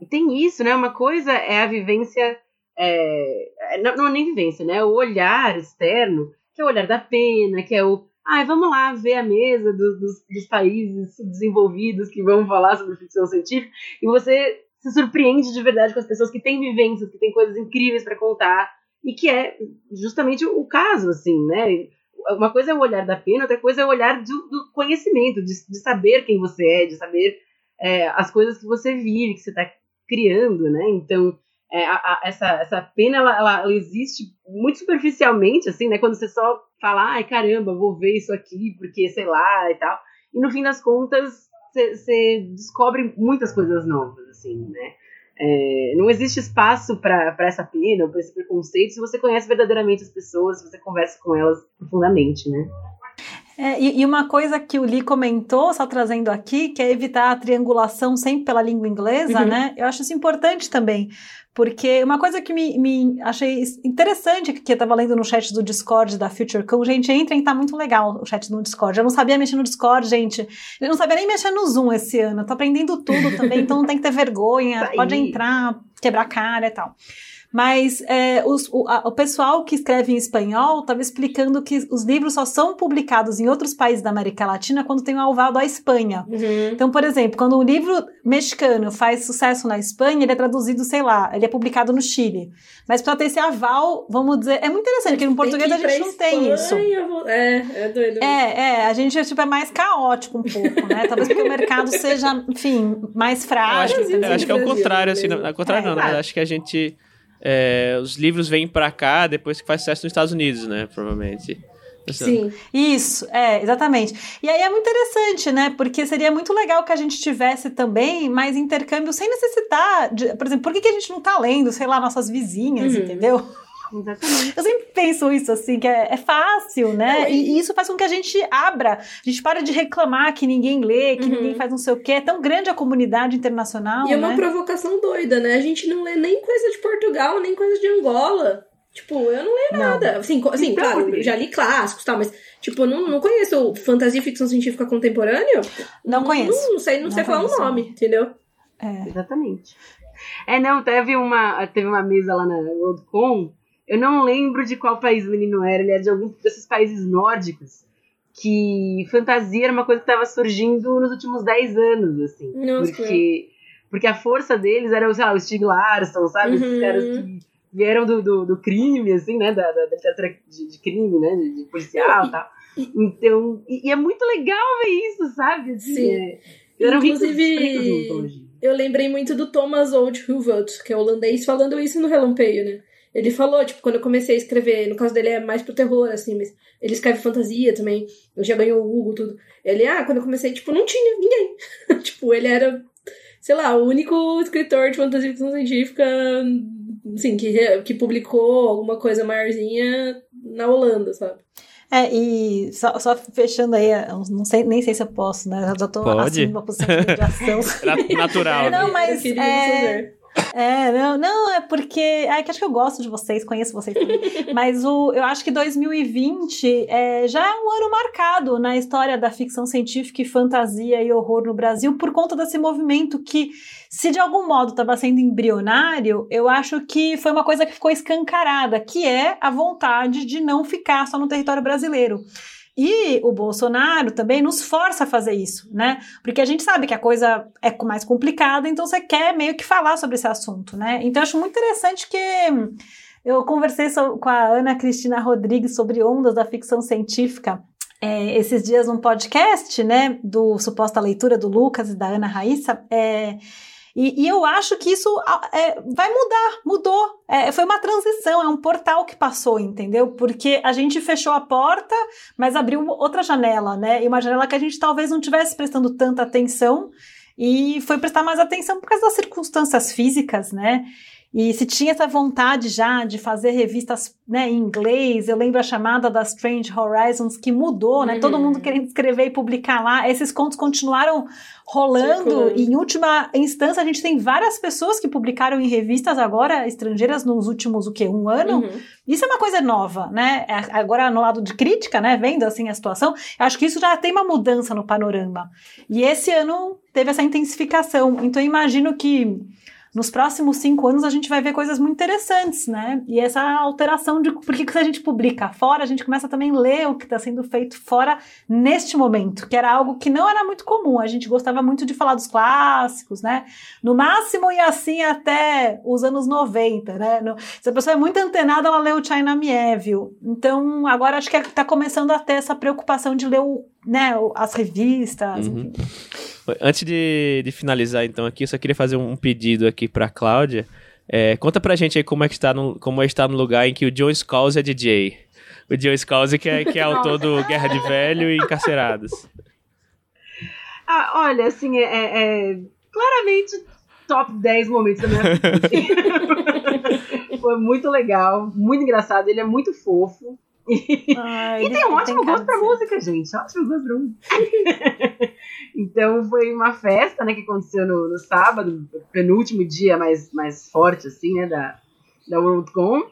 [SPEAKER 3] E tem isso, né? Uma coisa é a vivência. É, não, não é nem vivência, né? O olhar externo, que é o olhar da pena, que é o. Ai, vamos lá ver a mesa do, dos, dos países desenvolvidos que vão falar sobre ficção científica, e você se surpreende de verdade com as pessoas que têm vivências, que têm coisas incríveis para contar, e que é justamente o caso, assim, né? uma coisa é o olhar da pena, outra coisa é o olhar do, do conhecimento, de, de, saber quem você é, de saber é, as coisas que você vive, que você está criando, né? Então, é, a, a, essa, essa pena, ela, ela, ela, existe muito superficialmente, assim, né? Quando você só fala, ai, caramba, vou ver isso aqui, porque sei lá e tal. E no fim das contas, você descobre muitas coisas novas, assim, né? É, não existe espaço para essa pena ou para esse preconceito se você conhece verdadeiramente as pessoas, se você conversa com elas profundamente, né?
[SPEAKER 4] É, e, e, uma coisa que o Lee comentou, só trazendo aqui, que é evitar a triangulação sempre pela língua inglesa, uhum. né? Eu acho isso importante também, porque uma coisa que me, me achei interessante, que eu estava lendo no chat do Discord da FutureCon, gente, entrem, tá muito legal o chat do Discord. Eu não sabia mexer no Discord, gente. Eu não sabia nem mexer no Zoom esse ano. Eu tô aprendendo tudo também, *laughs* então não tem que ter vergonha. Pode entrar, quebrar cara e tal. Mas é, os, o, a, o, pessoal que escreve em espanhol estava explicando que os livros só são publicados em outros países da América Latina quando tem um aval da Espanha. Uhum. Então, por exemplo, quando um livro mexicano faz sucesso na Espanha, ele é traduzido, sei lá, ele é publicado no Chile. Mas para ter esse aval, vamos dizer, é muito interessante, porque no português a gente não tem isso.
[SPEAKER 2] É, é doido.
[SPEAKER 4] É, é, a gente tipo, é mais caótico um pouco, né? *laughs* Talvez porque o mercado seja, enfim, mais frágil.
[SPEAKER 1] Eu acho, eu acho que é o contrário, assim, não, contrário é, não, né? Acho que a gente é, os livros vêm para cá depois que faz sucesso nos Estados Unidos, né? Provavelmente.
[SPEAKER 4] Sim, isso, é, exatamente. E aí é muito interessante, né? Porque seria muito legal que a gente tivesse também mais intercâmbio sem necessitar de, por exemplo, por que, que a gente não tá lendo, sei lá, nossas vizinhas, uhum. entendeu?
[SPEAKER 3] Exatamente.
[SPEAKER 4] Eu sempre penso isso, assim, que é, é fácil, né? e, e, isso faz com que a gente abra, a gente para de reclamar que ninguém lê, que uhum. ninguém faz não sei o quê. É tão grande a comunidade internacional.
[SPEAKER 2] E é uma né? provocação doida, né? A gente não lê nem coisa de Portugal, nem coisa de Angola. Tipo, eu não leio
[SPEAKER 4] Não.
[SPEAKER 2] nada. Assim, co- assim
[SPEAKER 3] Então,
[SPEAKER 2] claro, já li clássicos e tal, mas, tipo, eu não, não conheço fantasia e ficção científica contemporânea.
[SPEAKER 4] Não conheço.
[SPEAKER 2] Não, não sei, não,
[SPEAKER 4] Não
[SPEAKER 2] sei falar o
[SPEAKER 4] conheço.
[SPEAKER 2] nome, entendeu?
[SPEAKER 4] É.
[SPEAKER 3] Exatamente. É, não, teve uma, teve uma mesa lá na WorldCon, eu não lembro de qual país o menino era, ele é de algum desses países nórdicos, que fantasia era uma coisa que estava surgindo nos últimos 10 anos, assim.
[SPEAKER 2] Nossa,
[SPEAKER 3] porque, porque a força deles era, sei lá, o Stig Larsson, sabe? Esses
[SPEAKER 2] Uhum.
[SPEAKER 3] caras que vieram do, do, do crime, assim, né? Da, da, da literatura de, de crime, né? De, de policial e tal. Então, e, e é muito legal ver isso, sabe? Assim,
[SPEAKER 2] Sim.
[SPEAKER 3] é- eram
[SPEAKER 2] Inclusive-. Eu lembrei muito do Thomas Old Huvelt, que é holandês, falando isso no Relampeio, né? Ele falou, tipo, quando eu comecei a escrever, no caso dele é mais pro terror, assim, mas ele escreve fantasia também, eu já ganhou o Hugo, tudo. Ele, ah, quando eu comecei, tipo, não tinha ninguém. *laughs* tipo, ele era, sei lá, o único escritor de fantasia ficção científica, assim, que, que publicou alguma coisa maiorzinha na Holanda, sabe?
[SPEAKER 4] É, e só, só fechando aí, eu não sei, nem sei se eu posso, né? Eu já tô
[SPEAKER 1] Pode.
[SPEAKER 4] assumindo uma posição de mediação. *laughs*
[SPEAKER 1] Na- Natural.
[SPEAKER 2] É,
[SPEAKER 1] né?
[SPEAKER 4] não, mas, é. É, não, não, é porque. É que acho que eu gosto de vocês, conheço vocês também. *laughs* Mas o, eu acho que 2020 é, já é um ano marcado na história da ficção científica e fantasia e horror no Brasil por conta desse movimento que, se de algum modo estava sendo embrionário, eu acho que foi uma coisa que ficou escancarada, que é a vontade de não ficar só no território brasileiro. E o Bolsonaro também nos força a fazer isso, né? Porque a gente sabe que a coisa é mais complicada, então você quer meio que falar sobre esse assunto, né? Então eu acho muito interessante que eu conversei so- com a Ana Cristina Rodrigues sobre ondas da ficção científica é, esses dias num podcast, né? Do suposta leitura do Lucas e da Ana Raíssa. É, e, e eu acho que isso é, vai mudar, mudou. É, foi uma transição, é um portal que passou, entendeu? Porque a gente fechou a porta, mas abriu outra janela, né? E uma janela que a gente talvez não tivesse prestando tanta atenção e foi prestar mais atenção por causa das circunstâncias físicas, né? E se tinha essa vontade já de fazer revistas né, em inglês, eu lembro a chamada da Strange Horizons que mudou, né?
[SPEAKER 2] Uhum.
[SPEAKER 4] Todo mundo querendo escrever e publicar lá. Esses contos continuaram rolando e em última instância a gente tem várias pessoas que publicaram em revistas agora estrangeiras nos últimos o quê? Um ano?
[SPEAKER 2] Uhum.
[SPEAKER 4] Isso é uma coisa nova, né? É, Agora, no lado de crítica, né? Vendo assim a situação, eu acho que isso já tem uma mudança no panorama. E esse ano teve essa intensificação. Então, eu imagino que nos próximos cinco anos a gente vai ver coisas muito interessantes, né? E essa alteração de. Porque se a gente publica fora, a gente começa também a ler o que está sendo feito fora neste momento, que era algo que não era muito comum. A gente gostava muito de falar dos clássicos, né? No máximo e assim até os anos 90, né? No- se a pessoa é muito antenada, ela lê o China Mieville. Então, agora acho que está começando a ter essa preocupação de ler o, né, as revistas.
[SPEAKER 1] Uhum.
[SPEAKER 4] enfim.
[SPEAKER 1] Antes de, de finalizar, então, aqui, eu só queria fazer um pedido aqui pra Cláudia. É, conta pra gente aí como é que está no, como é estar no lugar em que o John Scalzi é DJ. O John Scalzi que é, que é autor do Guerra de Velho e Encarcerados.
[SPEAKER 3] Ah, olha, assim, é, é- é claramente top 10 momentos da minha vida. assim. *laughs* Foi muito legal, muito engraçado, ele é muito fofo.
[SPEAKER 4] Ai,
[SPEAKER 3] E
[SPEAKER 4] ele
[SPEAKER 3] tem um ótimo
[SPEAKER 4] cara
[SPEAKER 3] gosto pra música, gente. Ótimo gosto pra música. *laughs* então foi uma festa, né, que aconteceu no, no sábado, penúltimo dia mais, mais forte, assim, né, da, da WorldCon.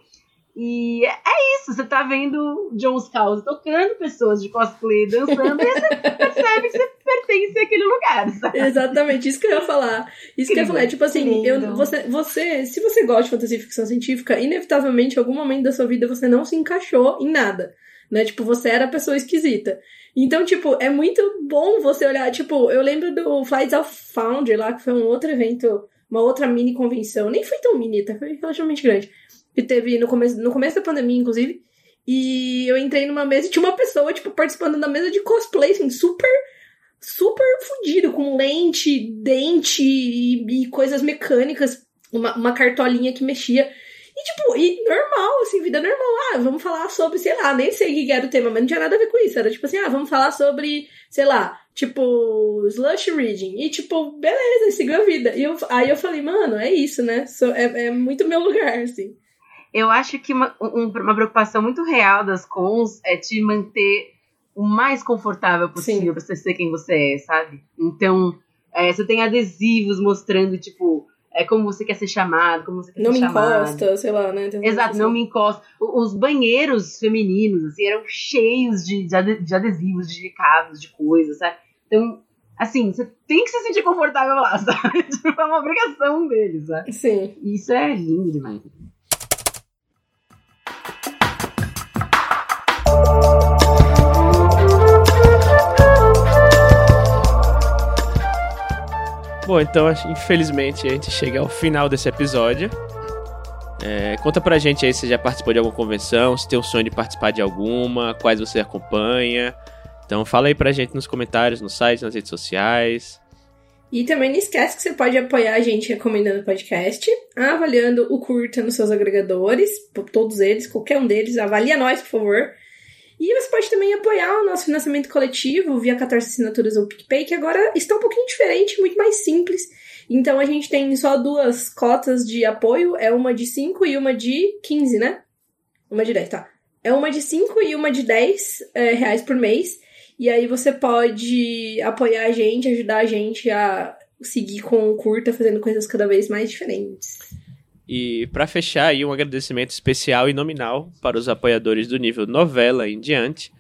[SPEAKER 3] E é é isso, você tá vendo John Scouse tocando, pessoas de cosplay dançando, e você *laughs* percebe que você pertence àquele lugar, sabe?
[SPEAKER 2] Exatamente, isso que eu ia falar. Isso que eu ia falar. Tipo assim, eu, você, você, se você gosta de fantasia e ficção científica, inevitavelmente, em algum momento da sua vida, você não se encaixou em nada. Né? Tipo, você era a pessoa esquisita. Então, tipo, é muito bom você olhar. Tipo, eu lembro do Flights of Foundry lá, que foi um outro evento, uma outra mini convenção. Nem foi tão mini, tá? Foi relativamente grande. Que teve no começo, no começo da pandemia, inclusive. E eu entrei numa mesa e tinha uma pessoa, tipo, participando da mesa de cosplay, assim, super super fudido, com lente, dente e, e coisas mecânicas, uma, uma cartolinha que mexia. E, tipo, e normal, assim, vida normal. Ah, vamos falar sobre, sei lá, nem sei o que era o tema, mas não tinha nada a ver com isso. Era tipo assim, ah, vamos falar sobre, sei lá, tipo, slush reading. E, tipo, beleza, seguiu a vida. E eu, aí eu falei, mano, é isso, né? So- é, é muito meu lugar, assim.
[SPEAKER 3] Eu acho que uma, um- uma preocupação muito real das cons é te manter o mais confortável possível pra você ser quem você é, sabe? Então, é, você tem adesivos mostrando, tipo, é como você quer ser chamado, como você quer
[SPEAKER 2] Não
[SPEAKER 3] ser
[SPEAKER 2] me
[SPEAKER 3] chamado.
[SPEAKER 2] encosta, sei lá, né?
[SPEAKER 3] Exato,
[SPEAKER 2] assim.
[SPEAKER 3] não me encosta. Os banheiros femininos, assim, eram cheios de, de ade- de adesivos, de recados, de coisas, sabe? Então, assim, você tem que se sentir confortável lá, *laughs* sabe? Tipo, é uma obrigação deles, sabe?
[SPEAKER 2] Sim.
[SPEAKER 3] E Isso é lindo demais.
[SPEAKER 1] Bom, então infelizmente a gente chega ao final desse episódio. É, conta pra gente aí se já participou de alguma convenção, se tem o sonho de participar de alguma, quais você acompanha. Então fala aí pra gente nos comentários, no site, nas redes sociais.
[SPEAKER 2] E também não esquece que você pode apoiar a gente recomendando o podcast, avaliando o curta nos seus agregadores, todos eles, qualquer um deles, avalia nós, por favor. E você pode também apoiar o nosso financiamento coletivo via 14 assinaturas ou PicPay, que agora está um pouquinho diferente, muito mais simples. Então a gente tem só duas cotas de apoio, é uma de 5 e uma de 15, né? Uma de 10, tá. É uma de 5 e uma de 10 é, reais por mês. E aí você pode apoiar a gente, ajudar a gente a seguir com o curta, fazendo coisas cada vez mais diferentes.
[SPEAKER 1] E pra fechar aí um agradecimento especial e nominal para os apoiadores do nível novela em diante,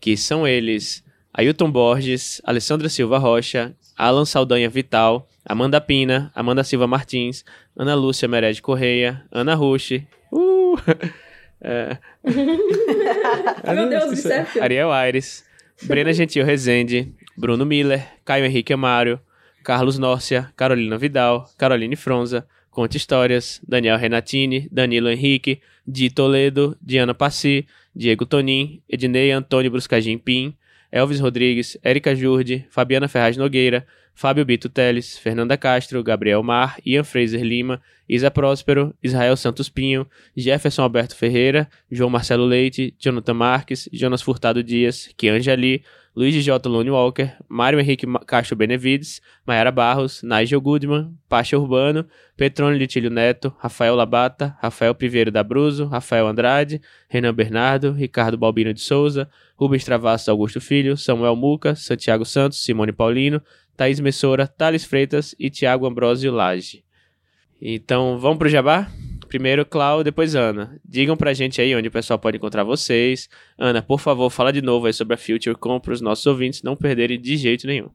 [SPEAKER 1] que são eles Ailton Borges, Alessandra Silva Rocha, Alan Saldanha Vital, Amanda Pina, Amanda Silva Martins, Ana Lúcia Mered Correia, Ana Rushi, uh, *laughs* é, *laughs*
[SPEAKER 2] Meu Deus,
[SPEAKER 1] esqueci.
[SPEAKER 2] Bicep.
[SPEAKER 1] Ariel Aires, Brena Gentil Rezende, Bruno Miller, Caio Henrique Amário, Carlos Nórcia, Carolina Vidal, Caroline Fronza, Conte Histórias, Daniel Renatini, Danilo Henrique, Di Toledo, Diana Passi, Diego Tonin, Ednei Antônio Bruscagim Pim, Elvis Rodrigues, Érica Jurde, Fabiana Ferraz Nogueira, Fábio Bito Teles, Fernanda Castro, Gabriel Mar, Ian Fraser Lima, Isa Próspero, Israel Santos Pinho, Jefferson Alberto Ferreira, João Marcelo Leite, Jonathan Marques, Jonas Furtado Dias, Kianja Lee, Luiz J. Lone Walker, Mário Henrique Castro Benevides, Mayara Barros, Nigel Goodman, Pacha Urbano, Petrônio Litílio Neto, Rafael Labata, Rafael Priveiro da Bruso, Rafael Andrade, Renan Bernardo, Ricardo Balbino de Souza, Rubens Travassos Augusto Filho, Samuel Muca, Santiago Santos, Simone Paulino, Thaís Messora, Thales Freitas e Tiago Ambrosio Lage. Então, vamos pro Jabá? Primeiro Clau, depois Ana. Digam pra gente aí onde o pessoal pode encontrar vocês. Ana, por favor, fala de novo aí sobre a Future Com para os nossos ouvintes não perderem de jeito nenhum.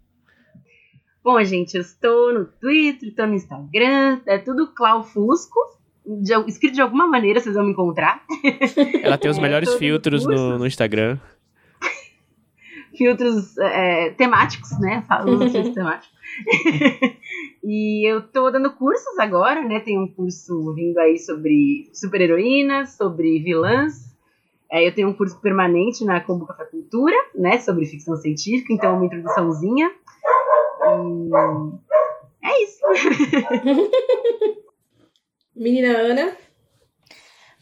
[SPEAKER 3] Bom, gente, eu estou no Twitter, estou no Instagram, é tudo Clau Fusco. De, escrito de alguma maneira, vocês vão me encontrar. *laughs*
[SPEAKER 1] Ela tem os
[SPEAKER 3] É,
[SPEAKER 1] melhores
[SPEAKER 3] todos
[SPEAKER 1] filtros
[SPEAKER 3] os
[SPEAKER 1] no, no Instagram.
[SPEAKER 3] filtros é, temáticos, né? Falo filtros *laughs* temáticos. *laughs* e eu tô dando cursos agora, né? Tem um curso vindo aí sobre super-heroínas, sobre vilãs. É, eu tenho um curso permanente na Combo Café Cultura, né? Sobre ficção científica, então uma introduçãozinha. E é isso. *laughs*
[SPEAKER 2] Menina Ana,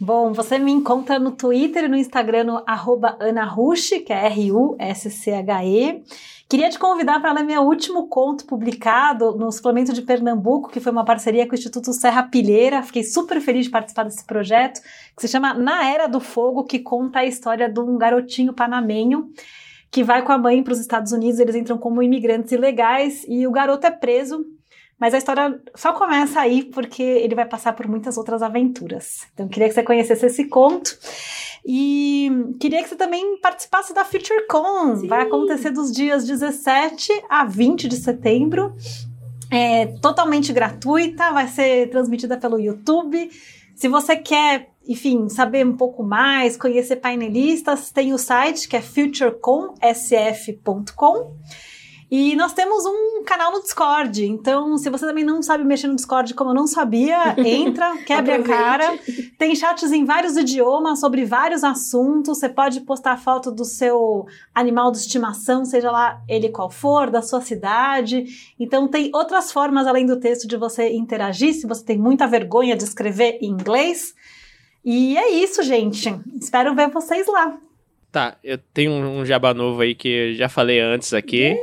[SPEAKER 4] Bom, você me encontra no Twitter e no Instagram no arroba anarushi, que é R-U-S-C-H-E. Queria te convidar para ler meu último conto publicado no Suplemento de Pernambuco, que foi uma parceria com o Instituto Serra Pilheira. Fiquei super feliz de participar desse projeto, que se chama Na Era do Fogo, que conta a história de um garotinho panamenho que vai com a mãe para os Estados Unidos. Eles entram como imigrantes ilegais e o garoto é preso mas a história só começa aí porque ele vai passar por muitas outras aventuras. Então, queria que você conhecesse esse conto. E queria que você também participasse da FutureCon.
[SPEAKER 2] Sim.
[SPEAKER 4] Vai acontecer dos dias 17 a 20 de setembro. É totalmente gratuita, vai ser transmitida pelo YouTube. Se você quer, enfim, saber um pouco mais, conhecer painelistas, tem o site que é futureconsf.com. E nós temos um canal no Discord. Então, se você também não sabe mexer no Discord como eu não sabia, *laughs* entra, quebre a cara. Tem chats em vários idiomas sobre vários assuntos. Você pode postar foto do seu animal de estimação, seja lá ele qual for, da sua cidade. Então, tem outras formas além do texto de você interagir, se você tem muita vergonha de escrever em inglês. E é isso, gente. Espero ver vocês lá.
[SPEAKER 1] Tá, eu tenho um, um jabá novo aí que eu já falei antes aqui,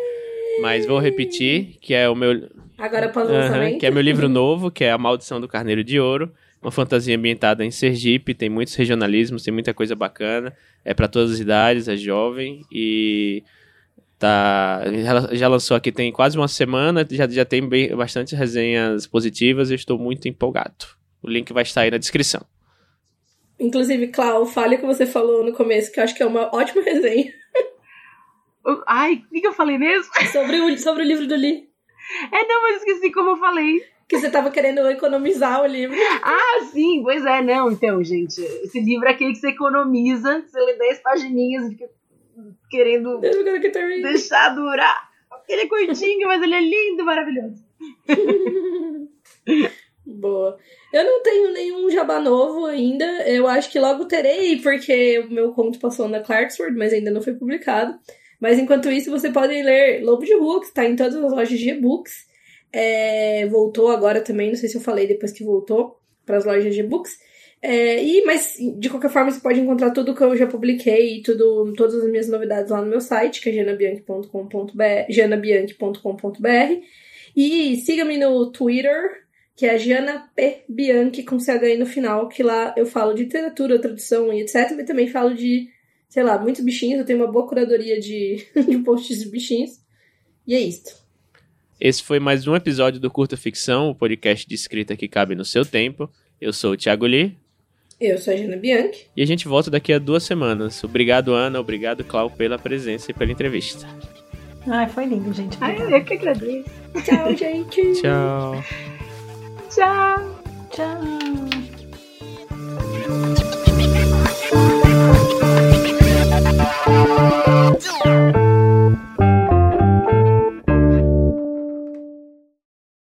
[SPEAKER 1] mas vou repetir, que é o meu,
[SPEAKER 2] agora
[SPEAKER 1] Aham,
[SPEAKER 2] lançamento.
[SPEAKER 1] que é meu livro novo, que é A Maldição do Carneiro de Ouro. Uma fantasia ambientada em Sergipe, tem muitos regionalismos, tem muita coisa bacana. É para todas as idades, é jovem e Tá, já- lançou aqui tem quase uma semana, já, já tem bem, bastante resenhas positivas e estou muito empolgado. O link vai estar aí na descrição.
[SPEAKER 2] Inclusive, Clau, fale o que você falou no começo, que eu acho que é uma ótima resenha *laughs*
[SPEAKER 3] Ai, o que, que eu falei mesmo? *laughs*
[SPEAKER 2] sobre o, sobre o livro do Lee.
[SPEAKER 3] É, não, mas esqueci como eu falei.
[SPEAKER 2] Que você tava querendo economizar o livro.
[SPEAKER 3] Ah, sim, pois é, não. Então, gente, esse livro é aquele que você economiza, você lê 10 pagininhas e fica querendo deixar durar. Ele é curtinho, mas ele é lindo, maravilhoso. *laughs*
[SPEAKER 2] Boa. Eu não tenho nenhum jabá novo ainda. Eu acho que logo terei, porque o meu conto passou na Clarksford, mas ainda não foi publicado. Mas enquanto isso, você pode ler Lobo de Rua, que está em todas as lojas de e-books. É, voltou agora também, não sei se eu falei depois que voltou para as lojas de e-books. É, e, mas, de qualquer forma, você pode encontrar tudo que eu já publiquei, tudo, todas as minhas novidades lá no meu site, que é janabianchi.com.br. E siga-me no Twitter, que é Jana P. Bianchi, com CHI no final, que lá eu falo de literatura, tradução e etc. Mas também falo de, sei lá, muitos bichinhos. Eu tenho uma boa curadoria de, *laughs* de posts de bichinhos. E é isto.
[SPEAKER 1] Esse foi mais um episódio do Curta Ficção, o podcast de escrita que cabe no seu tempo. Eu sou o Thiago Lee
[SPEAKER 2] Eu sou a Jana Bianchi.
[SPEAKER 1] e a gente volta daqui a duas semanas. Obrigado, Ana. Obrigado, Clau, pela presença e pela entrevista.
[SPEAKER 4] Ai, foi lindo, gente.
[SPEAKER 3] Ai, eu que agradeço.
[SPEAKER 2] Tchau, *laughs* gente.
[SPEAKER 1] Tchau.
[SPEAKER 3] Tchau.
[SPEAKER 4] Tchau. Thank you.